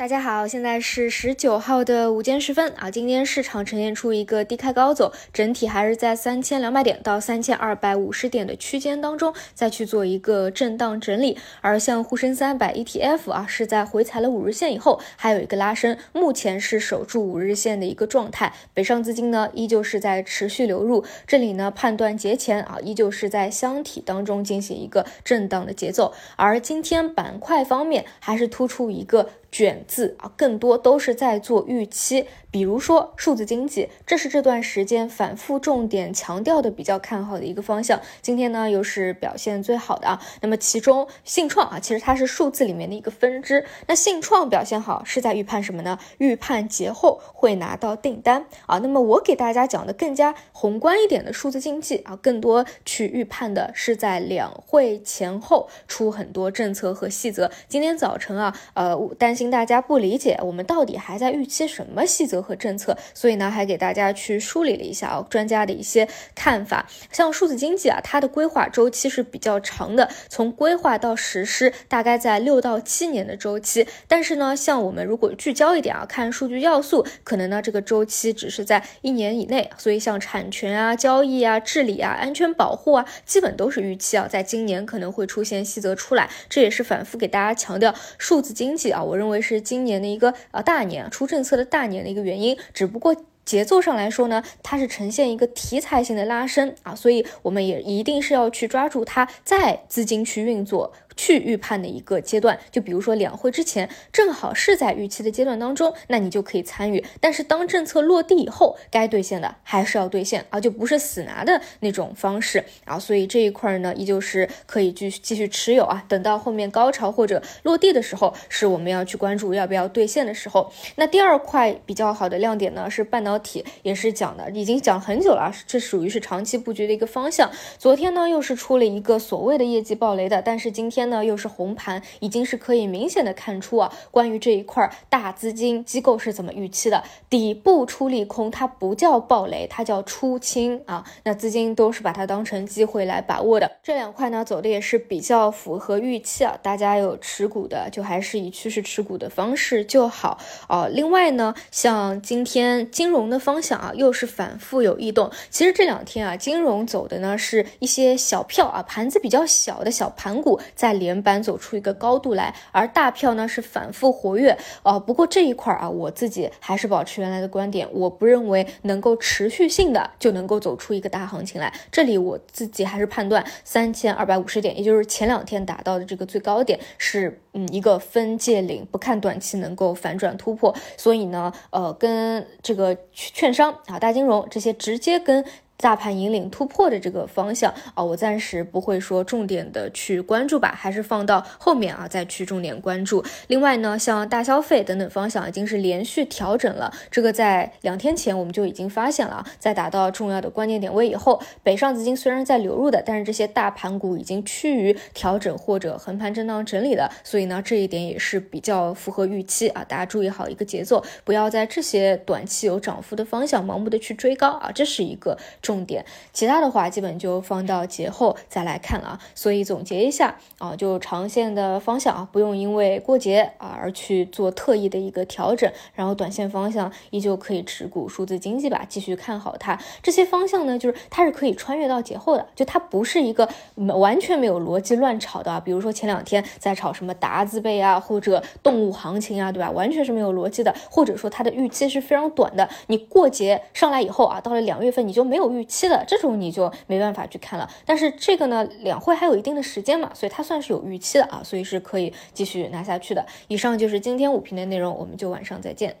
大家好，现在是十九号的午间时分啊。今天市场呈现出一个低开高走，整体还是在三千两百点到三千二百五十点的区间当中，再去做一个震荡整理。而像沪深三百 ETF 啊，是在回踩了五日线以后，还有一个拉升，目前是守住五日线的一个状态。北上资金呢，依旧是在持续流入，这里呢判断节前啊，依旧是在箱体当中进行一个震荡的节奏。而今天板块方面，还是突出一个。卷字啊，更多都是在做预期。比如说数字经济，这是这段时间反复重点强调的比较看好的一个方向。今天呢，又是表现最好的啊。那么其中信创啊，其实它是数字里面的一个分支。那信创表现好，是在预判什么呢？预判节后会拿到订单啊。那么我给大家讲的更加宏观一点的数字经济啊，更多去预判的是在两会前后出很多政策和细则。今天早晨啊，呃，担心大家不理解，我们到底还在预期什么细则？和政策，所以呢，还给大家去梳理了一下啊，专家的一些看法。像数字经济啊，它的规划周期是比较长的，从规划到实施大概在六到七年的周期。但是呢，像我们如果聚焦一点啊，看数据要素，可能呢这个周期只是在一年以内。所以像产权啊、交易啊、治理啊、安全保护啊，基本都是预期啊，在今年可能会出现细则出来。这也是反复给大家强调，数字经济啊，我认为是今年的一个呃大年，出政策的大年的一个原。因只不过节奏上来说呢，它是呈现一个题材性的拉升啊，所以我们也一定是要去抓住它，在资金去运作。去预判的一个阶段，就比如说两会之前，正好是在预期的阶段当中，那你就可以参与。但是当政策落地以后，该兑现的还是要兑现啊，就不是死拿的那种方式啊。所以这一块呢，依旧是可以继续继续持有啊。等到后面高潮或者落地的时候，是我们要去关注要不要兑现的时候。那第二块比较好的亮点呢，是半导体，也是讲的已经讲很久了，这属于是长期布局的一个方向。昨天呢，又是出了一个所谓的业绩暴雷的，但是今天。天呢，又是红盘，已经是可以明显的看出啊，关于这一块大资金机构是怎么预期的，底部出利空，它不叫暴雷，它叫出清啊，那资金都是把它当成机会来把握的。这两块呢，走的也是比较符合预期啊，大家有持股的，就还是以趋势持股的方式就好啊。另外呢，像今天金融的方向啊，又是反复有异动。其实这两天啊，金融走的呢是一些小票啊，盘子比较小的小盘股在。连板走出一个高度来，而大票呢是反复活跃啊。不过这一块啊，我自己还是保持原来的观点，我不认为能够持续性的就能够走出一个大行情来。这里我自己还是判断三千二百五十点，也就是前两天达到的这个最高点是嗯一个分界岭，不看短期能够反转突破。所以呢，呃，跟这个券商啊、大金融这些直接跟。大盘引领突破的这个方向啊，我暂时不会说重点的去关注吧，还是放到后面啊再去重点关注。另外呢，像大消费等等方向已经是连续调整了，这个在两天前我们就已经发现了，在达到重要的关键点位以后，北上资金虽然在流入的，但是这些大盘股已经趋于调整或者横盘震荡整理的，所以呢这一点也是比较符合预期啊，大家注意好一个节奏，不要在这些短期有涨幅的方向盲目的去追高啊，这是一个。重点，其他的话基本就放到节后再来看了啊。所以总结一下啊，就长线的方向啊，不用因为过节啊而去做特意的一个调整。然后短线方向依旧可以持股数字经济吧，继续看好它。这些方向呢，就是它是可以穿越到节后的，就它不是一个完全没有逻辑乱炒的。比如说前两天在炒什么达字辈啊，或者动物行情啊，对吧？完全是没有逻辑的，或者说它的预期是非常短的。你过节上来以后啊，到了两月份你就没有预。预期的这种你就没办法去看了，但是这个呢，两会还有一定的时间嘛，所以它算是有预期的啊，所以是可以继续拿下去的。以上就是今天五评的内容，我们就晚上再见。